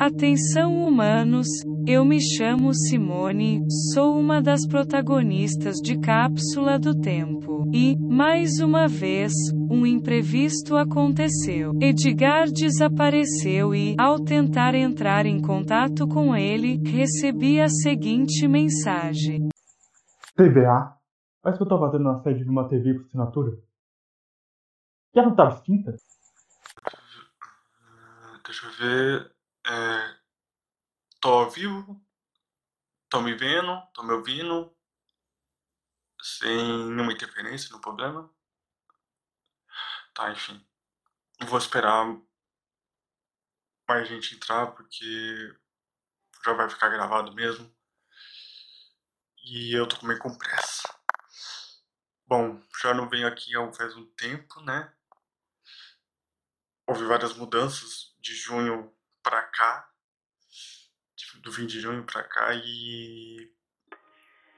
Atenção humanos, eu me chamo Simone, sou uma das protagonistas de Cápsula do Tempo. E, mais uma vez, um imprevisto aconteceu. Edgar desapareceu e, ao tentar entrar em contato com ele, recebi a seguinte mensagem: TVA? Parece que eu tô fazendo uma sede numa TV por assinatura. Já não tava extinta? Deixa eu ver. É, tô vivo? Tô me vendo? Tô me ouvindo? Sem nenhuma interferência no problema? Tá, enfim. Vou esperar mais gente entrar porque já vai ficar gravado mesmo. E eu tô com meio com pressa. Bom, já não venho aqui há faz um tempo, né? Houve várias mudanças de junho pra cá, do fim de junho pra cá e.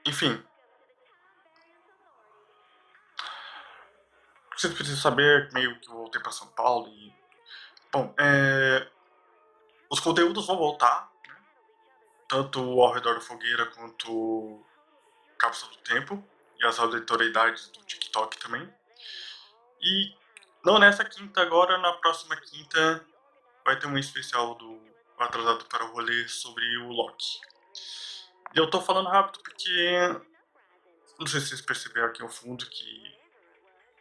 Enfim. Vocês precisam saber meio que eu voltei pra São Paulo e. Bom, é. Os conteúdos vão voltar, né? tanto ao redor da fogueira quanto Cápsula do Tempo e as aleatoriedades do TikTok também. E não nessa quinta agora, na próxima quinta vai ter um especial do Atrasado para o Rolê sobre o Loki. E eu tô falando rápido porque. Não sei se vocês perceberam aqui ao fundo que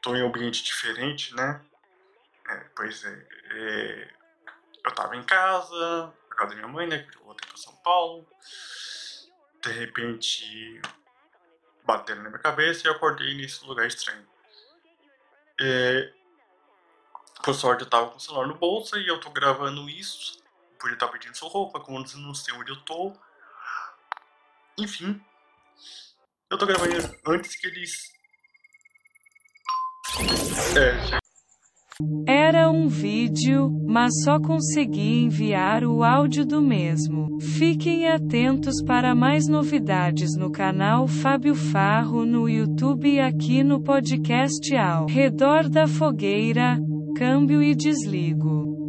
tô em um ambiente diferente, né? É, pois é, é, Eu tava em casa, na casa da minha mãe, né? Que eu voltei pra São Paulo. De repente, bateram na minha cabeça e eu acordei nesse lugar estranho. É, por sorte eu tava com o celular no bolso e eu tô gravando isso. Podia estar pedindo sua roupa, como eu não sei onde eu tô. Enfim. Eu tô gravando antes que eles. É, era um vídeo, mas só consegui enviar o áudio do mesmo. Fiquem atentos para mais novidades no canal Fábio Farro no YouTube e aqui no podcast ao redor da fogueira câmbio e desligo.